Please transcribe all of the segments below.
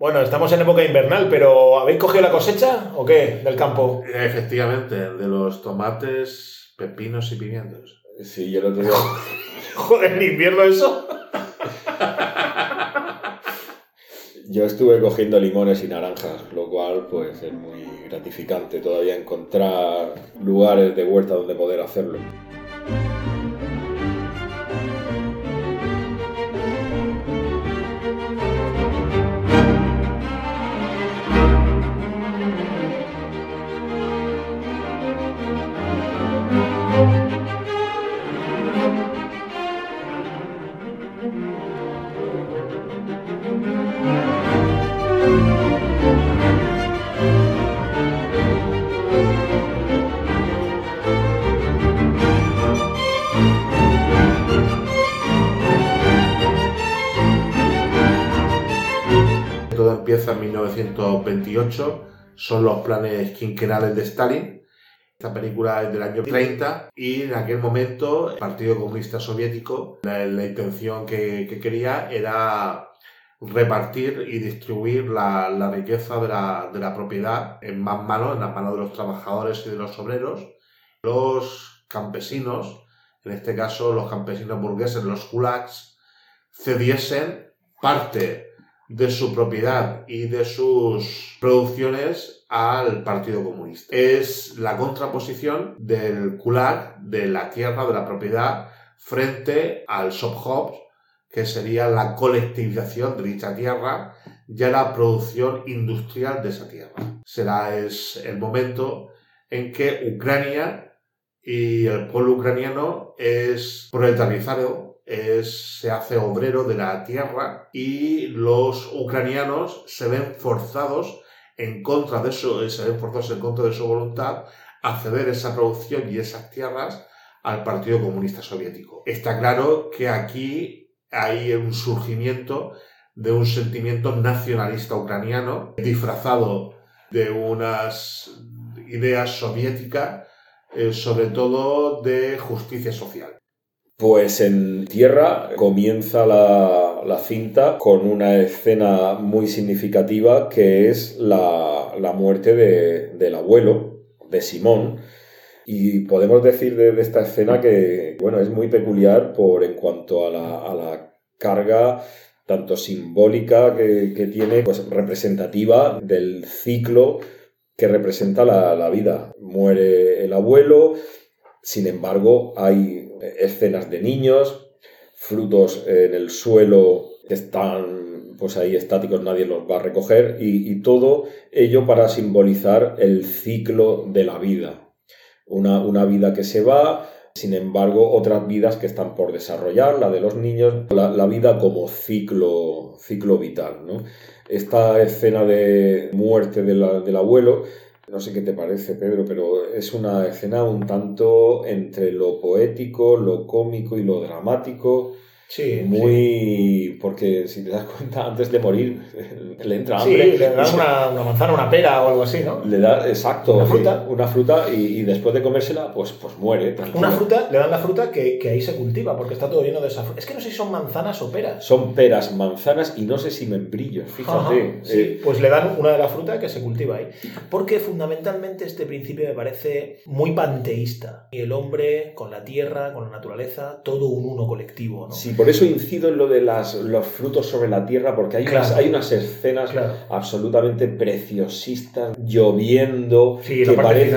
Bueno, estamos en época invernal, pero ¿habéis cogido la cosecha o qué del campo? Efectivamente, de los tomates, pepinos y pimientos. Sí, yo lo tengo. Joder, en invierno eso. Yo estuve cogiendo limones y naranjas, lo cual pues es muy gratificante todavía encontrar lugares de huerta donde poder hacerlo. Son los planes quinquenales de Stalin. Esta película es del año 30 y en aquel momento el Partido Comunista Soviético, la, la intención que, que quería era repartir y distribuir la, la riqueza de la, de la propiedad en más manos, en las manos de los trabajadores y de los obreros. Los campesinos, en este caso los campesinos burgueses, los kulaks, cediesen parte de su propiedad y de sus producciones al Partido Comunista. Es la contraposición del kulak, de la tierra, de la propiedad, frente al Sovkhoz, que sería la colectivización de dicha tierra, ya la producción industrial de esa tierra. Será es el momento en que Ucrania y el pueblo ucraniano es proletarizado, es, se hace obrero de la tierra y los ucranianos se ven forzados en contra de eso, se ven forzados en contra de su voluntad a ceder esa producción y esas tierras al Partido Comunista Soviético. Está claro que aquí hay un surgimiento de un sentimiento nacionalista ucraniano disfrazado de unas ideas soviéticas, eh, sobre todo de justicia social. Pues en tierra comienza la, la, cinta con una escena muy significativa que es la, la muerte de, del abuelo, de Simón. Y podemos decir de, esta escena que, bueno, es muy peculiar por en cuanto a la, a la carga tanto simbólica que, que, tiene, pues representativa del ciclo que representa la vida. Muere el abuelo, sin embargo, hay escenas de niños, frutos en el suelo que están pues ahí estáticos, nadie los va a recoger, y, todo ello para simbolizar el ciclo de la vida. Una, una, vida que se va, sin embargo, otras vidas que están por desarrollar, la de los niños, la, la vida como ciclo, ciclo vital. ¿no? Esta escena de muerte de la, del abuelo no sé qué te parece, Pedro, pero es una escena un tanto entre lo poético, lo cómico y lo dramático. Sí. Muy. Sí. Porque si te das cuenta, antes de morir, le entra hambre. Sí, le das una, una, manzana, una pera o algo así, ¿no? Le da, exacto. Una fruta. Una fruta y, y después de comérsela, pues, pues muere. Tranquilo. Una fruta, le dan la fruta que, que, ahí se cultiva, porque está todo lleno de esa fruta. Es que no sé si son manzanas o peras. Son peras, manzanas y no sé si membrillos, fíjate. Ajá, sí, eh, pues le dan una de la fruta que se cultiva ahí. Porque fundamentalmente este principio me parece muy panteísta. Y el hombre con la tierra, con la naturaleza, todo un uno colectivo, ¿no? Sí, por eso incido en lo de las, los frutos sobre la tierra, porque hay, Claro. unas, hay unas escenas Claro. absolutamente preciosistas, lloviendo, Sí, que parece,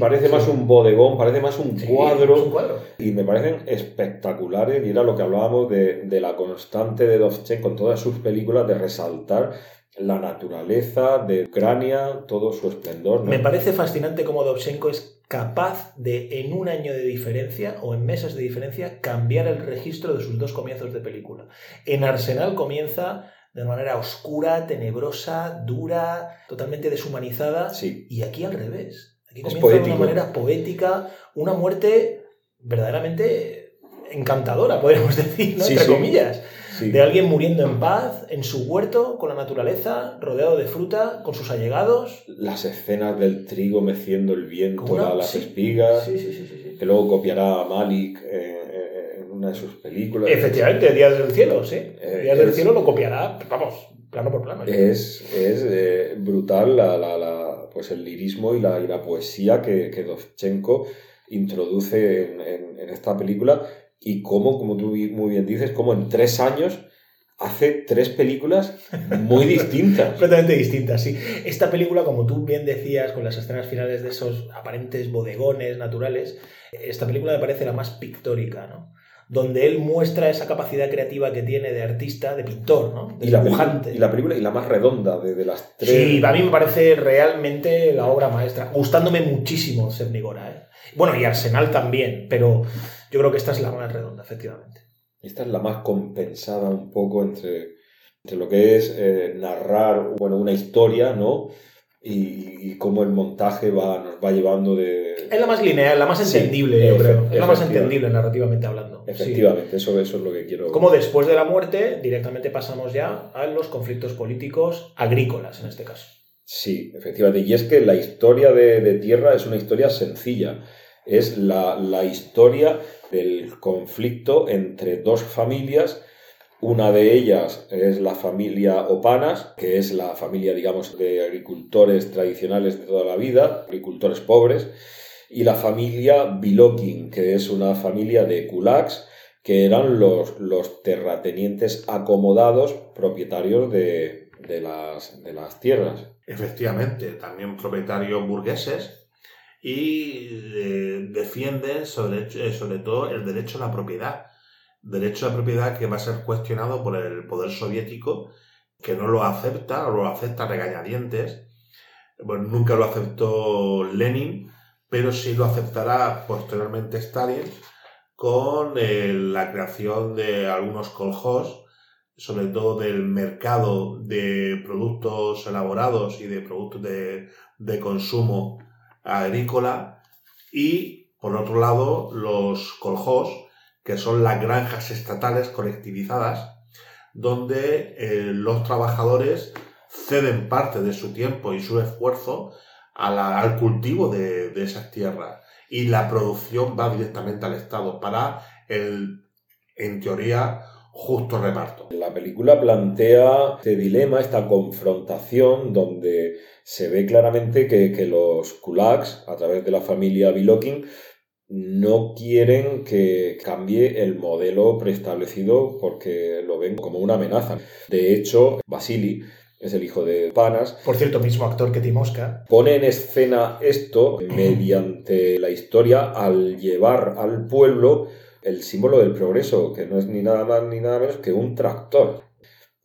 parece Sí. más un bodegón, parece más un Sí, cuadro, es un cuadro. y me parecen espectaculares, y era lo que hablábamos de, de la constante de Dovchenko con todas sus películas, de resaltar la naturaleza de Ucrania, todo su esplendor. ¿no? Me parece fascinante cómo Dovchenko es capaz de, en un año de diferencia o en meses de diferencia, cambiar el registro de sus dos comienzos de película. En Arsenal comienza de manera oscura, tenebrosa, dura, totalmente deshumanizada, Sí. y aquí al revés. Aquí Es comienza de una manera poética, una muerte verdaderamente encantadora, podríamos decir, ¿no? Sí, entre sí. comillas Sí. de alguien muriendo en paz, en su huerto, con la naturaleza, rodeado de fruta, con sus allegados. Las escenas del trigo meciendo el viento, una- la- las sí. espigas, Sí, que luego copiará a Malik eh, en una de sus películas. Efectivamente, Días del Cielo, sí. Eh, Días del es- Cielo lo copiará, vamos, plano por plano. Es, es eh, brutal la, la, la, pues el lirismo y la, y la poesía que, que Dovchenko introduce en, en, en esta película y cómo, como tú muy bien dices, cómo en tres años hace tres películas muy distintas. Completamente distintas, sí. Esta película, como tú bien decías, con las escenas finales de esos aparentes bodegones naturales, esta película me parece la más pictórica, ¿no? Donde él muestra esa capacidad creativa que tiene de artista, de pintor, ¿no? De y, la dibujante. y la película y la más redonda de, de las tres. Sí, a mí me parece realmente la obra maestra. Gustándome muchísimo Cernigora, ¿eh? Bueno, y Arsenal también, pero yo creo que esta es la más redonda, efectivamente. Esta es la más compensada un poco entre, entre lo que es eh, narrar bueno, una historia, ¿no? Y, y, cómo el montaje va, nos va llevando de... Es la más lineal, la más Sí, entendible, yo creo. Es la más entendible narrativamente hablando. Efectivamente, eso, eso es lo que quiero... Como después de la muerte, directamente pasamos ya a los conflictos políticos agrícolas, en este caso. Sí, efectivamente. Y es que la historia de, de Tierra es una historia sencilla. Es la, la historia del conflicto entre dos familias. Una de ellas es la familia Opanas, que es la familia, digamos, de agricultores tradicionales de toda la vida, agricultores pobres, y la familia Bilokin, que es una familia de kulaks, que eran los, los terratenientes acomodados propietarios de, de, las, de las tierras. Efectivamente, también propietarios burgueses y defienden sobre, eh, sobre todo el derecho a la propiedad. Derecho a la propiedad que va a ser cuestionado por el poder soviético, que no lo acepta, o lo acepta regañadientes. Bueno, nunca lo aceptó Lenin, pero sí lo aceptará posteriormente Stalin con eh, la creación de algunos koljós, sobre todo del mercado de productos elaborados y de productos de, de consumo agrícola y por otro lado los koljós que son las granjas estatales colectivizadas donde eh, los trabajadores ceden parte de su tiempo y su esfuerzo al cultivo de, de, esas tierras. Y la producción va directamente al Estado para el, en teoría, justo reparto. La película plantea este dilema, esta confrontación, donde se ve claramente que, que los kulaks, a través de la familia Bilokin, no quieren que cambie el modelo preestablecido porque lo ven como una amenaza. De hecho, Vasily es el hijo de Panas. Por cierto, mismo actor que Timoska. Pone en escena esto mediante la historia al llevar al pueblo el símbolo del progreso, que no es ni nada más ni nada menos que un tractor.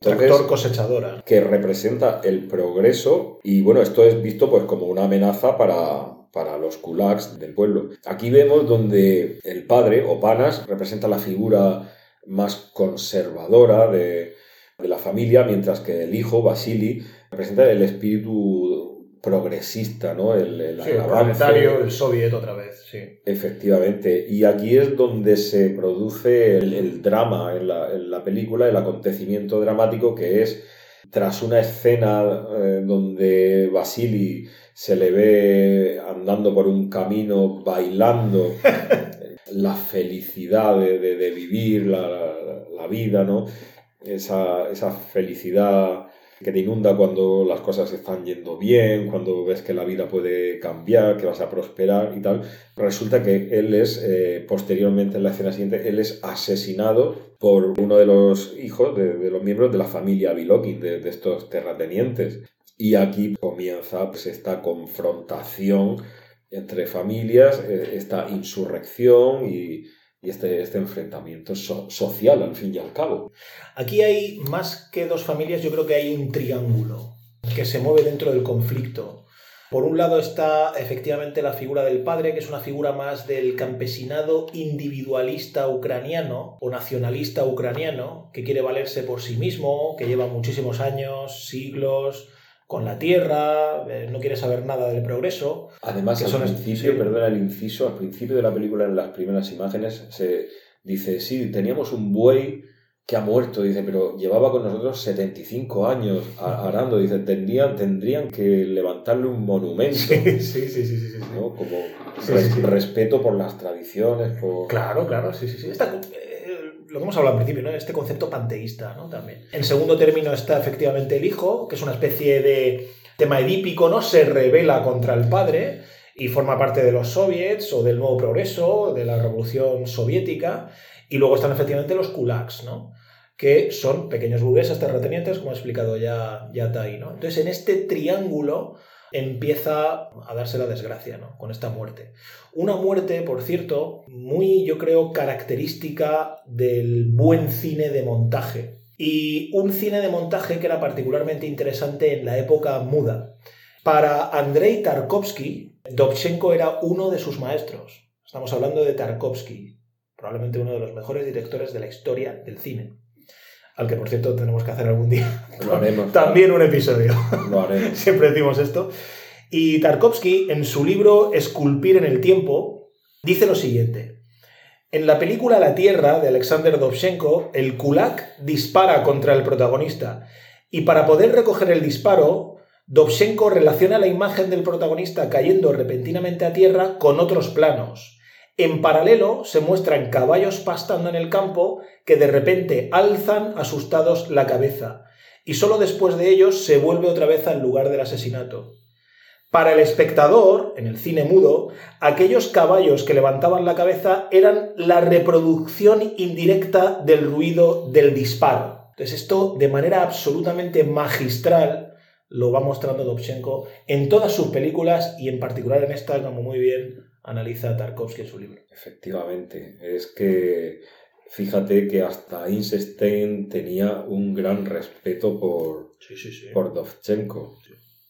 Entonces, tractor cosechadora. Que representa el progreso y bueno, esto es visto pues como una amenaza para, para los kulaks del pueblo. Aquí vemos donde el padre, Opanas, representa la figura más conservadora de, de la familia, mientras que el hijo, Vasily, representa el espíritu progresista, ¿no? El, el, sí, el planetario, el soviet otra vez, sí. Efectivamente. Y aquí es donde se produce el, el drama en la, en la, película, el acontecimiento dramático que es tras una escena eh, donde Vasily se le ve andando por un camino bailando la felicidad de, de, de vivir la, la, la, vida, ¿no? Esa, esa felicidad que te inunda cuando las cosas están yendo bien, cuando ves que la vida puede cambiar, que vas a prosperar y tal. Resulta que él es, eh, posteriormente en la escena siguiente, él es asesinado por uno de los hijos de, de los miembros de la familia Bilokin, de, de, estos terratenientes. Y aquí comienza pues, esta confrontación entre familias, eh, esta insurrección y, y este, este enfrentamiento so, social, al fin y al cabo. Aquí hay más que dos familias, yo creo que hay un triángulo que se mueve dentro del conflicto. Por un lado está efectivamente la figura del padre, que es una figura más del campesinado individualista ucraniano o nacionalista ucraniano, que quiere valerse por sí mismo, que lleva muchísimos años, siglos, con la tierra, eh, no quiere saber nada del progreso. Además, al principio, sí. perdona el inciso, al principio de la película, en las primeras imágenes, se dice, sí, teníamos un buey que ha muerto, dice, pero llevaba con nosotros 75 años arando, dice, tendrían, tendrían que levantarle un monumento. Sí, sí, sí, sí, sí, ¿no? Como sí, res, respeto por las tradiciones, por... Claro, claro, sí, sí, sí. Está, eh, lo que hemos hablado al principio, ¿no? Este concepto panteísta, ¿no? También. En segundo término está efectivamente el hijo, que es una especie de tema edípico, ¿no? Se revela contra el padre y forma parte de los soviets o del nuevo progreso, de la revolución soviética. Y luego están efectivamente los kulaks, ¿no? que son pequeños burgueses terratenientes, como ha explicado ya, ya Tai. ¿no? Entonces, en este triángulo empieza a darse la desgracia, ¿no? Con esta muerte. Una muerte, por cierto, muy, yo creo, característica del buen cine de montaje. Y un cine de montaje que era particularmente interesante en la época muda. Para Andrei Tarkovsky, Dovchenko era uno de sus maestros. Estamos hablando de Tarkovsky, probablemente uno de los mejores directores de la historia del cine al que por cierto tenemos que hacer algún día. Lo haremos. También un episodio. Lo haremos. Siempre decimos esto. Y Tarkovsky, en su libro Esculpir en el tiempo, dice lo siguiente. En la película La Tierra de Alexander Dovzhenko, el kulak dispara contra el protagonista. Y para poder recoger el disparo, Dovzhenko relaciona la imagen del protagonista cayendo repentinamente a tierra con otros planos en paralelo se muestran caballos pastando en el campo que de repente alzan asustados la cabeza, y solo después de ellos se vuelve otra vez al lugar del asesinato. Para el espectador, en el cine mudo, aquellos caballos que levantaban la cabeza eran la reproducción indirecta del ruido del disparo. Entonces esto de manera absolutamente magistral lo va mostrando Dovchenko en todas sus películas y en particular en esta, como muy bien analiza Tarkovsky en su libro. Efectivamente, es que fíjate que hasta Einstein tenía un gran respeto por, por Dovchenko.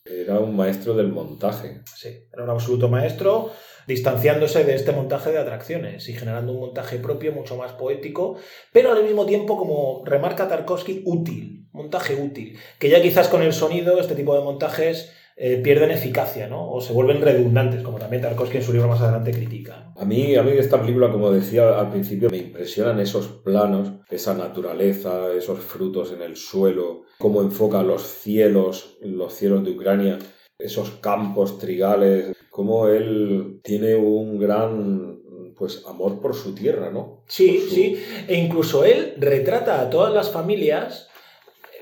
Era un maestro del montaje. Sí, era un absoluto maestro, distanciándose de este montaje de atracciones y generando un montaje propio mucho más poético, pero al mismo tiempo, como remarca Tarkovsky, útil, montaje útil, que ya quizás con el sonido, este tipo de montajes eh, pierden eficacia, ¿no? O se vuelven redundantes, como también Tarkovsky en su libro más adelante critica. A mí, a mí esta película, como decía al principio, me impresionan esos planos, esa naturaleza, esos frutos en el suelo, cómo enfoca los cielos, los cielos de Ucrania, esos campos trigales, cómo él tiene un gran pues amor por su tierra, ¿no? Sí, sí, e incluso él retrata a todas las familias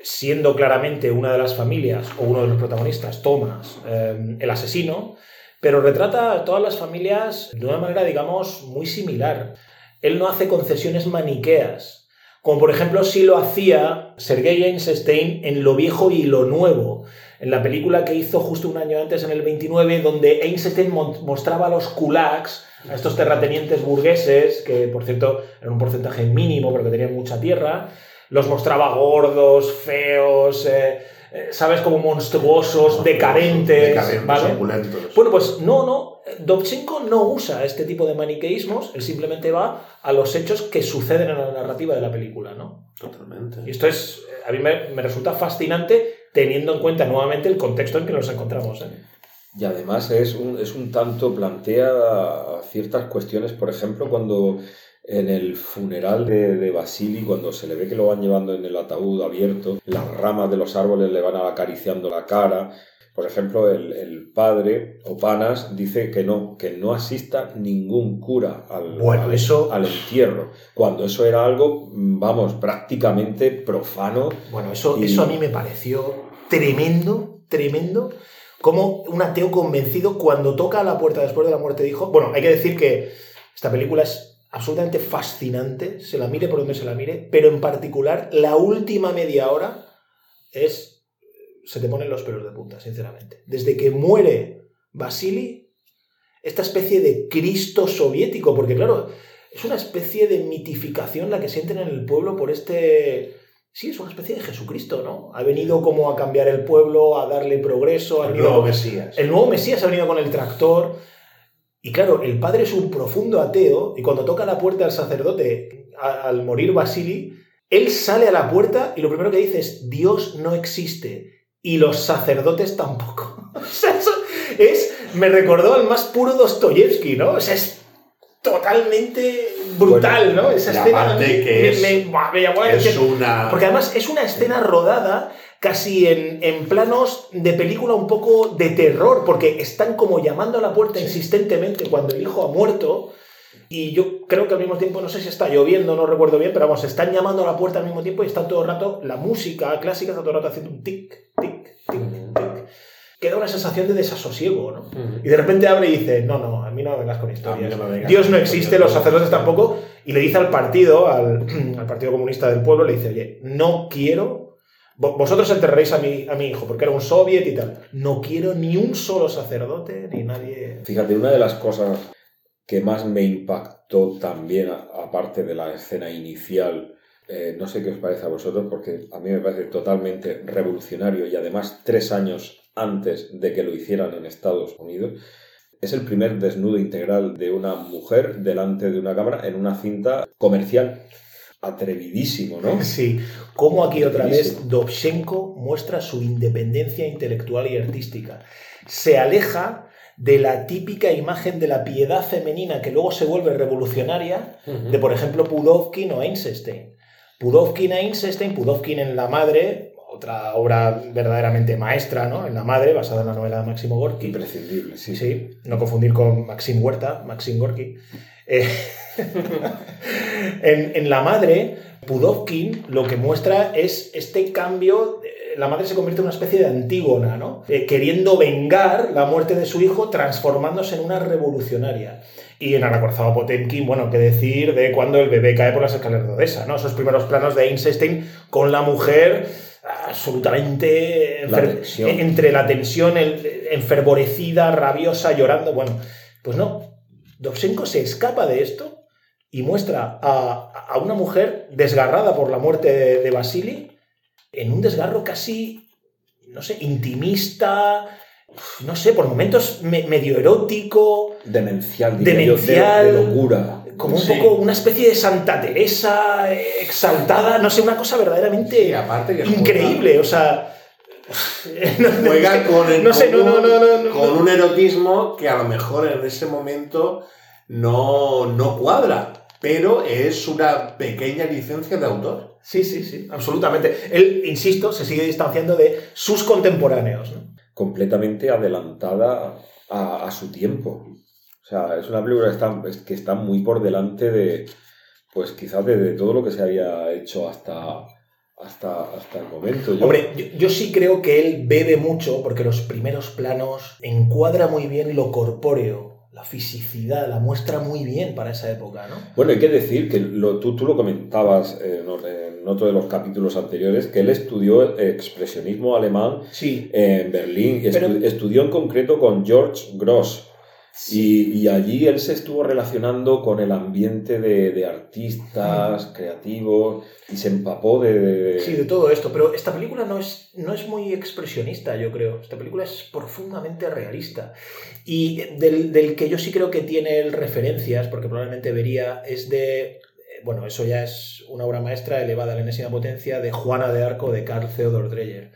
siendo claramente una de las familias o uno de los protagonistas, Thomas, eh, el asesino, pero retrata a todas las familias de una manera, digamos, muy similar. Él no hace concesiones maniqueas, como por ejemplo si lo hacía Sergei Einstein en Lo viejo y lo nuevo, en la película que hizo justo un año antes, en el 29, donde Einstein mostraba a los kulaks, a estos terratenientes burgueses, que por cierto eran un porcentaje mínimo porque tenían mucha tierra, los mostraba gordos, feos, eh, eh, ¿sabes? Como monstruosos, decadentes, ¿vale? Bueno, pues no, no. Dovchenko no usa este tipo de maniqueísmos, él simplemente va a los hechos que suceden en la narrativa de la película, ¿no? Totalmente. Y esto es, a mí me, resulta fascinante teniendo en cuenta nuevamente el contexto en que nos encontramos. ¿eh? Y además es un, es un tanto, plantea ciertas cuestiones, por ejemplo, cuando en el funeral de, de, Basili, cuando se le ve que lo van llevando en el ataúd abierto, las ramas de los árboles le van acariciando la cara. Por ejemplo, el, el padre, Opanas, dice que no, que no asista ningún cura al, bueno, eso... al entierro, cuando eso era algo, vamos, prácticamente profano. Bueno, eso, eso a mí me pareció tremendo, tremendo como un ateo convencido cuando toca a la puerta después de la muerte dijo, bueno, hay que decir que esta película es absolutamente fascinante, se la mire por donde se la mire, pero en particular la última media hora es... se te ponen los pelos de punta, sinceramente. Desde que muere Vasily, esta especie de Cristo soviético, porque claro, es una especie de mitificación la que sienten en el pueblo por este... Sí, es una especie de Jesucristo, ¿no? Ha venido como a cambiar el pueblo, a darle progreso. El nuevo Mesías. El nuevo Mesías ha venido con el tractor. Y claro, el padre es un profundo ateo y cuando toca la puerta al sacerdote al morir Basili, él sale a la puerta y lo primero que dice es, Dios no existe y los sacerdotes tampoco. o sea, eso es, me recordó al más puro Dostoyevsky, ¿no? O sea, es totalmente brutal, ¿no? Esa escena que es, me, llamó es una... Porque además es una escena rodada casi en, planos de película un poco de terror, porque están como llamando a la puerta insistentemente cuando el hijo ha muerto. Y yo creo que al mismo tiempo, no sé si está lloviendo, no recuerdo bien, pero vamos, están llamando a la puerta al mismo tiempo y están todo el rato, la música clásica está todo el rato haciendo un tic, tic, tic, tic. Queda una sensación de desasosiego, ¿no? Y de repente abre y dice, no, no, a mí no me vengas con historias. No vengas Dios no existe, los sacerdotes tampoco. Y le dice al partido, al, al Partido Comunista del Pueblo, le dice, oye, no quiero... vo- Vosotros enterraréis a mi, a mi hijo porque era un soviet y tal. No quiero ni un solo sacerdote ni nadie. Fíjate, una de las cosas que más me impactó también, aparte de la escena inicial, eh, no sé qué os parece a vosotros, porque a mí me parece totalmente revolucionario y además tres años antes de que lo hicieran en Estados Unidos, es el primer desnudo integral de una mujer delante de una cámara en una cinta comercial. Atrevidísimo, ¿no? Sí, como aquí otra vez. Dovchenko muestra su independencia intelectual y artística. Se aleja de la típica imagen de la piedad femenina que luego se vuelve revolucionaria de, por ejemplo, Pudovkin o Einstein. Pudovkin e Einstein, Pudovkin en La Madre, otra obra verdaderamente maestra, ¿no? En La Madre, basada en la novela de Máximo Gorky. Imprescindible, sí. Sí, no confundir con Maxim Huerta, Maxim Gorky. Eh, en, en La Madre, Pudovkin lo que muestra es este cambio. eh, La madre se convierte en una especie de Antígona, ¿no? Eh, queriendo vengar la muerte de su hijo, transformándose en una revolucionaria. Y en Anacorzado Potemkin, bueno, qué decir de cuando el bebé cae por las escaleras de Odessa, ¿no? Esos primeros planos de Einstein con la mujer absolutamente La tensión. entre la tensión, el- enfervorecida, rabiosa, llorando. Bueno, pues no. Dovchenko se escapa de esto y muestra a, a una mujer desgarrada por la muerte de, de Vasily en un desgarro casi, no sé, intimista, no sé, por momentos me- medio erótico, Demencial, diría yo, de- Demencial. de locura. como un Sí. poco una especie de Santa Teresa exaltada, no sé, una cosa verdaderamente Y aparte que increíble, o sea... no- Juega con, el- no sé, con no, no, un- no, no, no. con un erotismo que a lo mejor en ese momento no, no cuadra, pero es una pequeña licencia de autor. Sí, sí, sí, absolutamente. Él, insisto, se sigue distanciando de sus contemporáneos. ¿no? completamente adelantada a, a su tiempo. O sea, es una película que está, es- que está muy por delante de, pues quizás de, de todo lo que se había hecho hasta, hasta, hasta el momento. Yo- Hombre, yo, yo sí creo que él bebe mucho porque los primeros planos encuadra muy bien lo corpóreo, la fisicidad, la muestra muy bien para esa época, ¿no? Bueno, hay que decir que lo- tú, tú lo comentabas en, o- en otro de los capítulos anteriores, que él estudió expresionismo alemán Sí. en Berlín. Pero- estudió en concreto con George Gross. Y, y allí él se estuvo relacionando con el ambiente de, de artistas, creativos, y se empapó de... de- Sí, de todo esto, pero esta película no es, no es muy expresionista, yo creo. Esta película es profundamente realista. Y del, del que yo sí creo que tiene él referencias, porque probablemente vería, es de. eh, Bueno, eso ya es una obra maestra elevada a la enésima potencia de Juana de Arco de Carl Theodor Dreyer,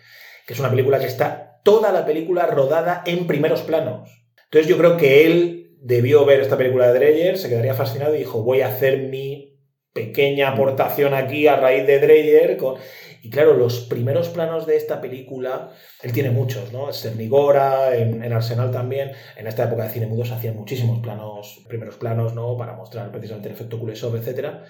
que es una película que está toda la película rodada en primeros planos. Entonces yo creo que él debió ver esta película de Dreyer, se quedaría fascinado y dijo, voy a hacer mi pequeña aportación aquí a raíz de Dreyer. Y claro, los primeros planos de esta película, él tiene muchos, ¿no? Cernigora, en, en Arsenal también. En esta época de cine mudo se hacían muchísimos planos, primeros planos, ¿no? Para mostrar precisamente el efecto Kuleshov, etc.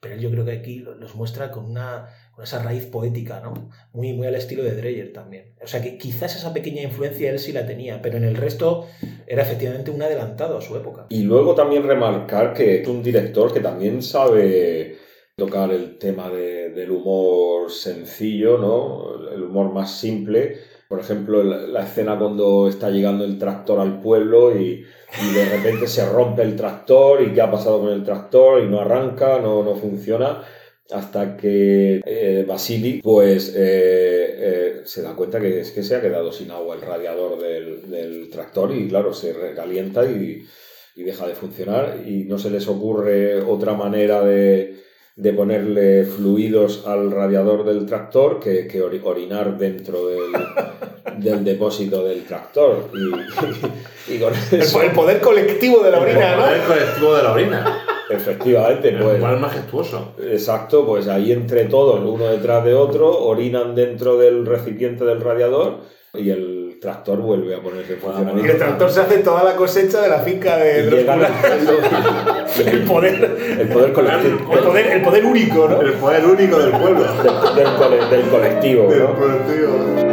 Pero él yo creo que aquí lo- los muestra con una con esa raíz poética, ¿no? Muy, muy al estilo de Dreyer también. O sea que quizás esa pequeña influencia él sí la tenía, pero en el resto era efectivamente un adelantado a su época. Y luego también remarcar que es un director que también sabe tocar el tema de- del humor sencillo, ¿no? El humor más simple. Por ejemplo, la, la escena cuando está llegando el tractor al pueblo y, y de repente se rompe el tractor y qué ha pasado con el tractor y no arranca, no, no funciona hasta que eh, Basili pues eh, eh, se da cuenta que es que se ha quedado sin agua el radiador del, del tractor y claro, se recalienta y, y deja de funcionar y no se les ocurre otra manera de, de ponerle fluidos al radiador del tractor que, que ori- orinar dentro del, del depósito del tractor y, y con El, eso, el poder colectivo de la orina, ¿no? El colectivo de la orina. Efectivamente El pues cual majestuoso. Exacto, pues ahí entre todos, uno detrás de otro, orinan dentro del recipiente del radiador y el tractor vuelve a ponerse en Y funcionamiento. el tractor se hace toda la cosecha de la finca de Y los el poder, el poder colectivo. el poder, el poder único, ¿no? El poder único del pueblo. del, del del colectivo, Del ¿no? colectivo.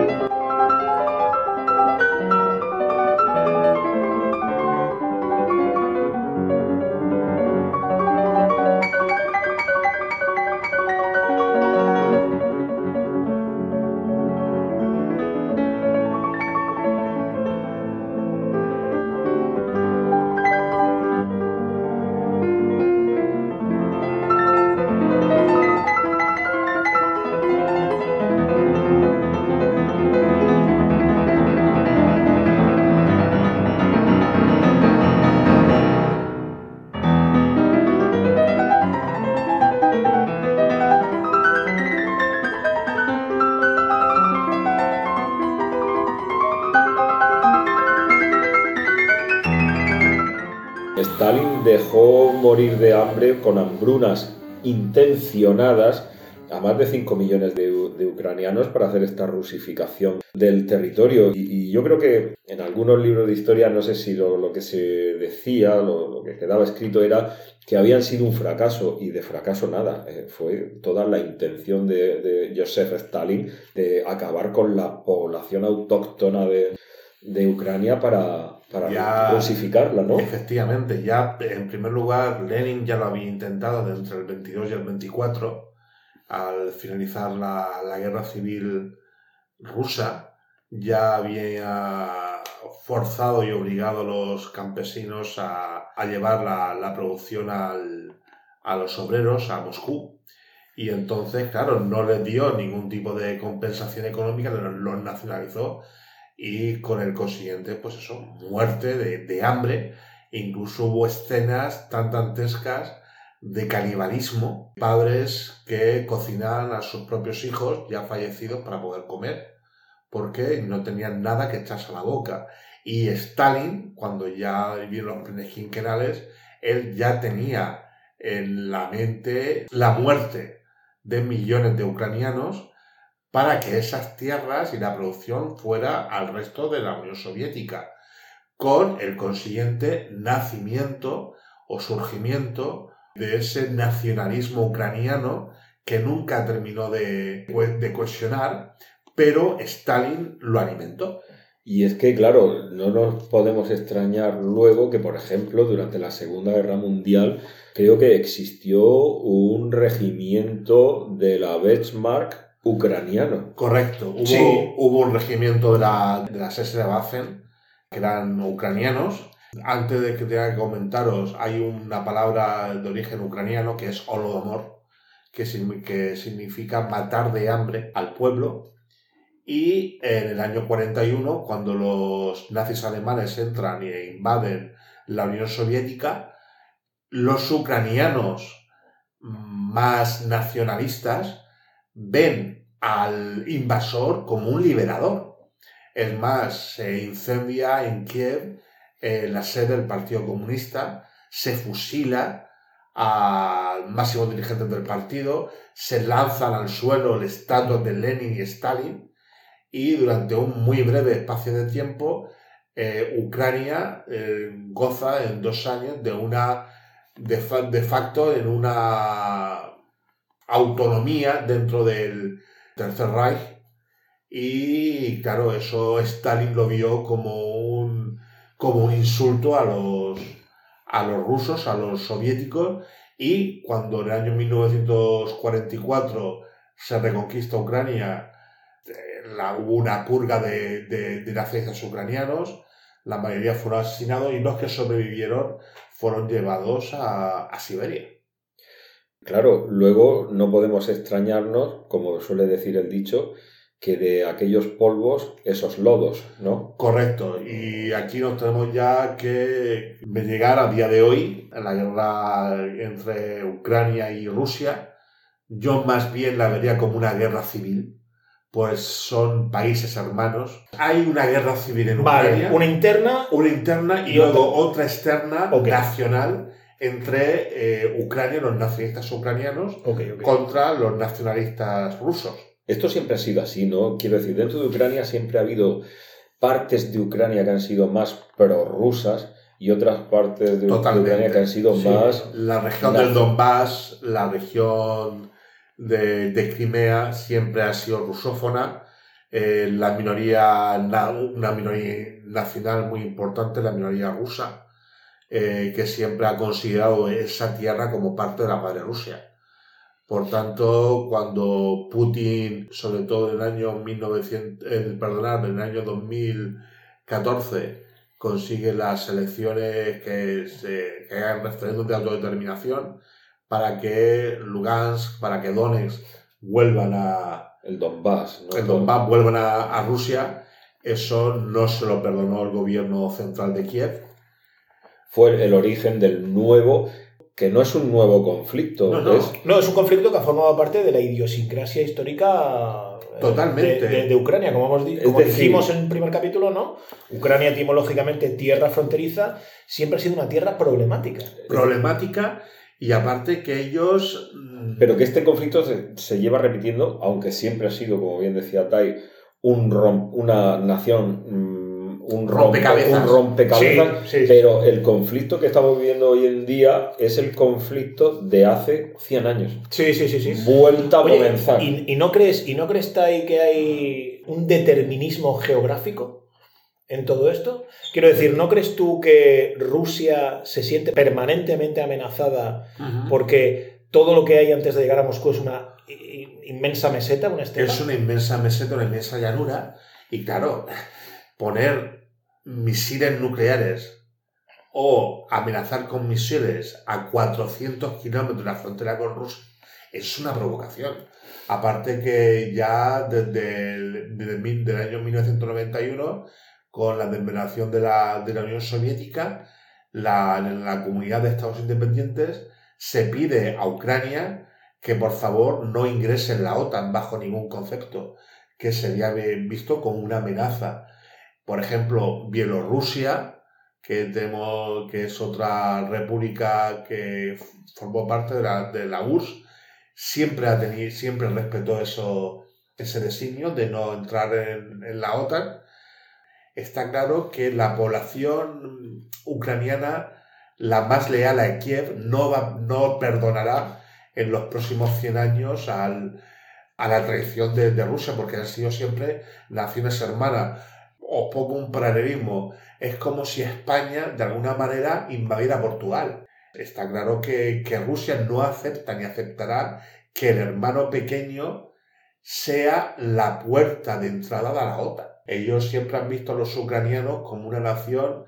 Morir de hambre con hambrunas intencionadas a más de 5 millones de, de ucranianos para hacer esta rusificación del territorio. Y, y yo creo que en algunos libros de historia, no sé si lo, que se decía, lo, lo que quedaba escrito era que habían sido un fracaso, y de fracaso nada. eh, fue toda la intención de, de Joseph Stalin de acabar con la población autóctona de, de Ucrania para, para Ya- ¿no? Efectivamente, ya en primer lugar Lenin ya lo había intentado de entre el 22 y el 24, al finalizar la, la guerra civil rusa, ya había forzado y obligado a los campesinos a, a llevar la, la producción al- a los obreros a Moscú. Y entonces, claro, no les dio ningún tipo de compensación económica, los nacionalizó y con el consiguiente, pues eso, muerte de, de hambre. Incluso hubo escenas tan dantescas de canibalismo, padres que cocinaban a sus propios hijos ya fallecidos para poder comer, porque no tenían nada que echarse a la boca. Y Stalin, cuando ya vieron los planes quinquenales, él ya tenía en la mente la muerte de millones de ucranianos para que esas tierras y la producción fuera al resto de la Unión Soviética, con el consiguiente nacimiento o surgimiento de ese nacionalismo ucraniano que nunca terminó de, cuestionar, pero Stalin lo alimentó. Y es que, claro, no nos podemos extrañar luego que, por ejemplo, durante la Segunda Guerra Mundial, creo que existió un regimiento de la Wehrmacht ucraniano. Correcto, hubo, Sí. hubo un regimiento de la, de la SS Waffen, que eran ucranianos. Antes de que tenga que comentaros, hay una palabra de origen ucraniano que es holodomor, que, que significa matar de hambre al pueblo. Y en el año 41, cuando los nazis alemanes entran e invaden la Unión Soviética, los ucranianos más nacionalistas ven al invasor como un liberador. Es más, se incendia en Kiev la sede del Partido Comunista, se fusila al máximo dirigente del partido, se lanzan al suelo el estatuas de Lenin y Stalin y durante un muy breve espacio de tiempo eh, Ucrania eh, goza en dos años de una de, de facto en una autonomía dentro del Tercer Reich. Y claro eso Stalin lo vio como un como insulto a los a los rusos a los soviéticos. Y cuando en el año 1944 se reconquista Ucrania eh, la- hubo una purga de, de, de ucranianos. La mayoría fueron asesinados y los que sobrevivieron fueron llevados a, a Siberia. Claro, luego no podemos extrañarnos, como suele decir el dicho, que de aquellos polvos, esos lodos, ¿no? Correcto, y aquí nos tenemos ya que llegar a día de hoy, en la guerra entre Ucrania y Rusia, yo más bien la vería como una guerra civil, pues son países hermanos. Hay una guerra civil en Vale, Ucrania, una interna. una interna y y luego otra externa nacional entre eh, Ucrania, los nacionalistas ucranianos, contra los nacionalistas rusos. Esto siempre ha sido así, ¿no? Quiero decir, dentro de Ucrania siempre ha habido partes de Ucrania que han sido más prorrusas y otras partes de, Ucrania que han sido más... La región del Donbass, la región de, Crimea siempre ha sido rusófona. Eh, la minoría, una minoría nacional muy importante, la minoría rusa, eh, que siempre ha considerado esa tierra como parte de la madre Rusia. Por tanto, cuando Putin, sobre todo en el año 1900, eh, perdonad, en el año 2014, consigue las elecciones que, se, que hagan referéndum de autodeterminación para que Lugansk, para que Donetsk vuelvan a... El Donbass. El Donbass vuelvan a, a Rusia. Eso no se lo perdonó el gobierno central de Kiev. Fue el origen del nuevo que no es un nuevo conflicto. No, no. Es... un conflicto que ha formado parte de la idiosincrasia histórica eh, Totalmente. De, Ucrania, como, hemos, como dijimos en el primer capítulo, ¿no? Ucrania etimológicamente tierra fronteriza, siempre ha sido una tierra problemática. Problemática y aparte que ellos... Mm, Pero que este conflicto se, lleva repitiendo, aunque siempre ha sido, como bien decía Tai, un una nación mm, un rompecabezas, pero el conflicto que estamos viviendo hoy en día es el conflicto de hace 100 años. Sí, sí, sí, sí. Vuelta a comenzar. ¿y, no crees, ¿Y no crees, Tai, que hay un determinismo geográfico en todo esto? Quiero decir, ¿no crees tú que Rusia se siente permanentemente amenazada porque todo lo que hay antes de llegar a Moscú es una inmensa meseta, una Es una inmensa meseta, una inmensa llanura. Y claro, poner misiles nucleares o amenazar con misiles a 400 kilómetros de la frontera con Rusia es una provocación. Aparte que ya desde el, año 1991, con la desmembración de la, de la Unión Soviética, la, la comunidad de Estados Independientes se pide a Ucrania que por favor no ingrese en la OTAN bajo ningún concepto, que sería visto como una amenaza por ejemplo, Bielorrusia, que, tenemos, que es otra república que formó parte de la, de la URSS, siempre, ha tenido, siempre respetó eso, ese designio de no entrar en, la OTAN. Está claro que la población ucraniana, la más leal a Kiev, no, va, no perdonará en los próximos 100 años al, a la traición de, de Rusia, porque han sido siempre naciones hermanas os pongo un paralelismo, es como si España de alguna manera invadiera Portugal. Está claro que, Rusia no acepta ni aceptará que el hermano pequeño sea la puerta de entrada de la OTAN. Ellos siempre han visto a los ucranianos como una nación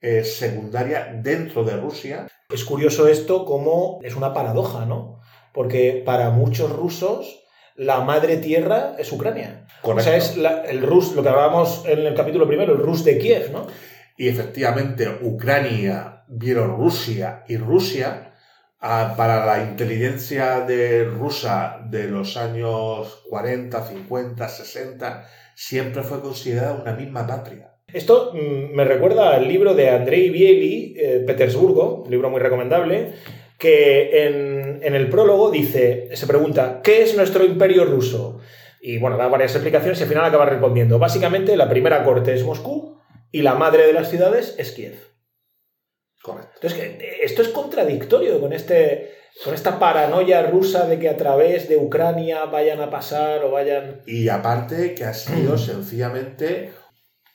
eh, secundaria dentro de Rusia. Es curioso esto como es una paradoja, ¿no? Porque para muchos rusos la madre tierra es Ucrania. O sea, es el Rus, lo que hablábamos en el capítulo primero, el Rus de Kiev, ¿no? Y efectivamente, Ucrania, Bielorrusia y Rusia, ah, para la inteligencia de rusa de los años 40, 50, 60, siempre fue considerada una misma patria. Esto mm, me recuerda al libro de Andrei Bieli, eh, Petersburgo, un libro muy recomendable, que en, el prólogo dice, se pregunta, ¿qué es nuestro imperio ruso? Y bueno, da varias explicaciones y al final acaba respondiendo. Básicamente, la primera corte es Moscú y la madre de las ciudades es Kiev. Correcto. Entonces, esto es contradictorio con, este, con esta paranoia rusa de que a través de Ucrania vayan a pasar o vayan... Y aparte que ha sido sencillamente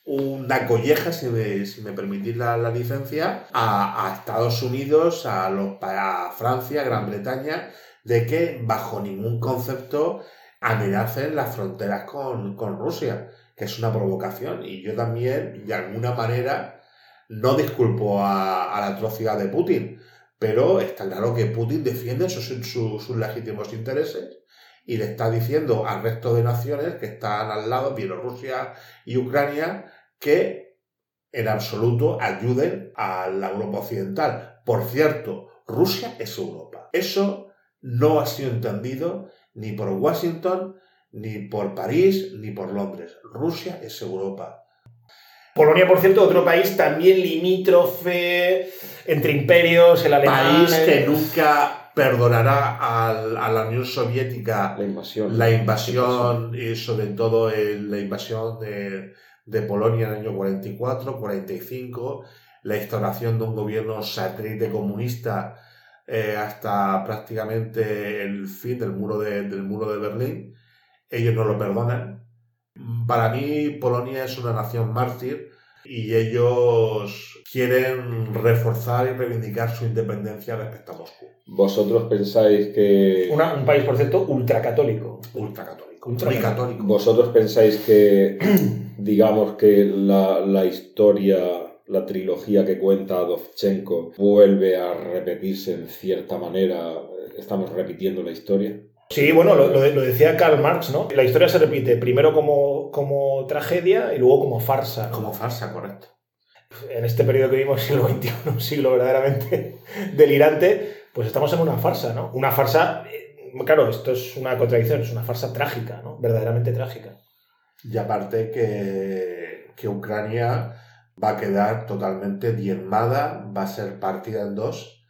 una colleja, si me, si me permitís la, licencia, a, Estados Unidos, a, los, a Francia, Gran Bretaña, de que bajo ningún concepto amenacen las fronteras con, Rusia, que es una provocación. Y yo también, de alguna manera, no disculpo a, la atrocidad de Putin, pero está claro que Putin defiende sus, sus, legítimos intereses y le está diciendo al resto de naciones que están al lado, Bielorrusia y Ucrania, que en absoluto ayuden a la Europa occidental. Por cierto, Rusia es Europa. Eso no ha sido entendido ni por Washington, ni por París, ni por Londres. Rusia es Europa. Polonia, por cierto, otro país también limítrofe entre imperios, el alemán. País que nunca perdonará a, la Unión Soviética la invasión, la invasión y sobre todo la invasión de, de Polonia en el año 44, 45, la instauración de un gobierno satélite comunista eh, hasta prácticamente el fin del muro de, del muro de Berlín. Ellos no lo perdonan. Para mí, Polonia es una nación mártir y ellos quieren reforzar y reivindicar su independencia respecto a Moscú. ¿Vosotros pensáis que... un país, por cierto, ultracatólico. Ultracatólico. Muy católico. ¿Vosotros pensáis que, digamos que la, la historia la trilogía que cuenta Dovchenko vuelve a repetirse en cierta manera. Estamos repitiendo la historia. Sí, bueno, lo, lo, decía Karl Marx, ¿no? La historia se repite primero como, como tragedia y luego como farsa. Como farsa, correcto. En este periodo que vivimos, siglo XXI, un siglo verdaderamente delirante, pues estamos en una farsa, ¿no? Una farsa, eh, claro, esto es una contradicción, es una farsa trágica, ¿no? Verdaderamente trágica. Y aparte que, que Ucrania va a quedar totalmente diezmada, va a ser partida en dos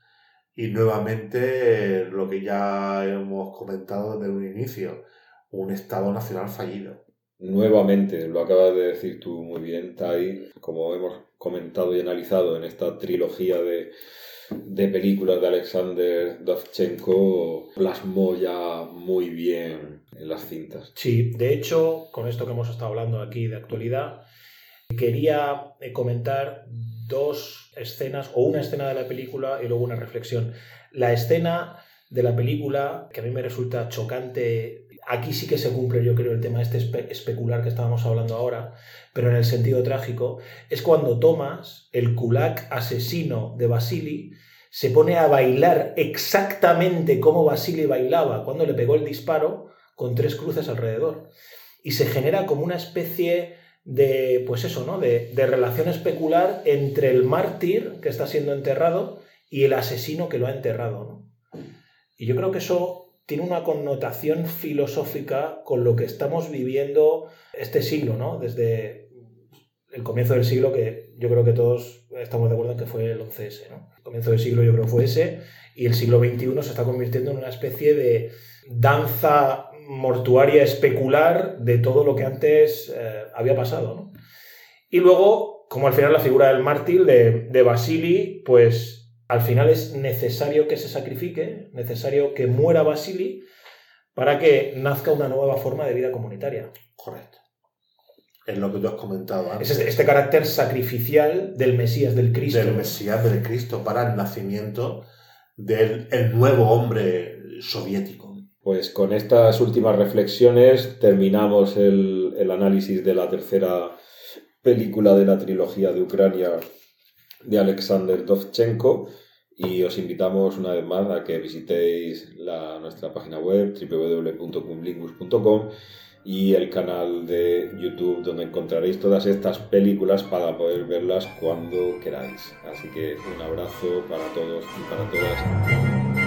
y nuevamente lo que ya hemos comentado desde un inicio, un Estado nacional fallido. Nuevamente, lo acabas de decir tú muy bien, Tai, como hemos comentado y analizado en esta trilogía de, de películas de Alexander Dovchenko, plasmó ya muy bien en las cintas. Sí, de hecho, con esto que hemos estado hablando aquí de actualidad, Quería eh, comentar dos escenas o una escena de la película y luego una reflexión. La escena de la película, que a mí me resulta chocante, aquí sí que se cumple yo creo el tema este especular que estábamos hablando ahora, pero en el sentido trágico, es cuando Thomas, el kulak asesino de Basili, se pone a bailar exactamente como Basili bailaba cuando le pegó el disparo con tres cruces alrededor. Y se genera como una especie de, pues eso, ¿no? De, relación especular entre el mártir que está siendo enterrado y el asesino que lo ha enterrado, Y yo creo que eso tiene una connotación filosófica con lo que estamos viviendo este siglo, ¿no? Desde el comienzo del siglo, que yo creo que todos estamos de acuerdo en que fue el 11S, ¿no? El comienzo del siglo yo creo fue ese, y el siglo XXI se está convirtiendo en una especie de danza mortuaria especular de todo lo que antes eh, había pasado. Y luego, como al final la figura del mártir de, de Basili, pues al final es necesario que se sacrifique, necesario que muera Basili para que nazca una nueva forma de vida comunitaria. Correcto. Es lo que tú has comentado antes. Es este, este carácter sacrificial del Mesías, del Cristo. Del Mesías, del Cristo, para el nacimiento del el nuevo hombre soviético. Pues con estas últimas reflexiones terminamos el, análisis de la tercera película de la trilogía de Ucrania de Alexander Dovchenko y os invitamos una vez más a que visitéis la, nuestra página web www.cumlingus.com y el canal de YouTube donde encontraréis todas estas películas para poder verlas cuando queráis. Así que un abrazo para todos y para todas.